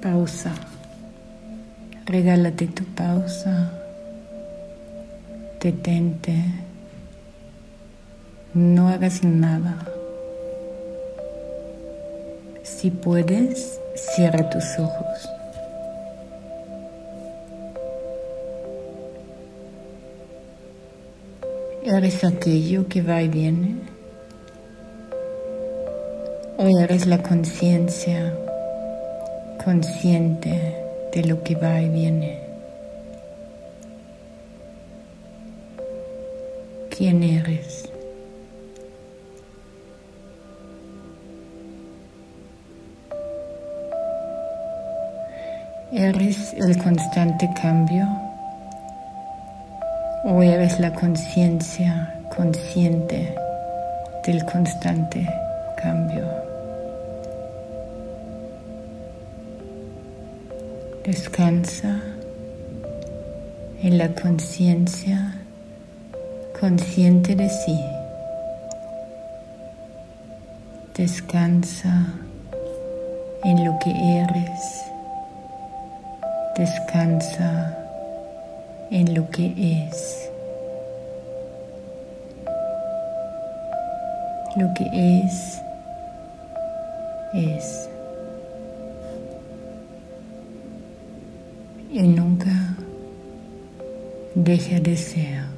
pausa. Regálate tu pausa. Detente. No hagas nada. Si puedes, cierra tus ojos. ¿Eres aquello que va y viene? ¿O eres la conciencia consciente de lo que va y viene? ¿Quién eres? ¿Eres el constante cambio? ¿O eres la conciencia consciente del constante cambio? Descansa en la conciencia consciente de sí. Descansa en lo que eres. Descansa en lo que es. Lo que es, es. Y nunca deja de ser.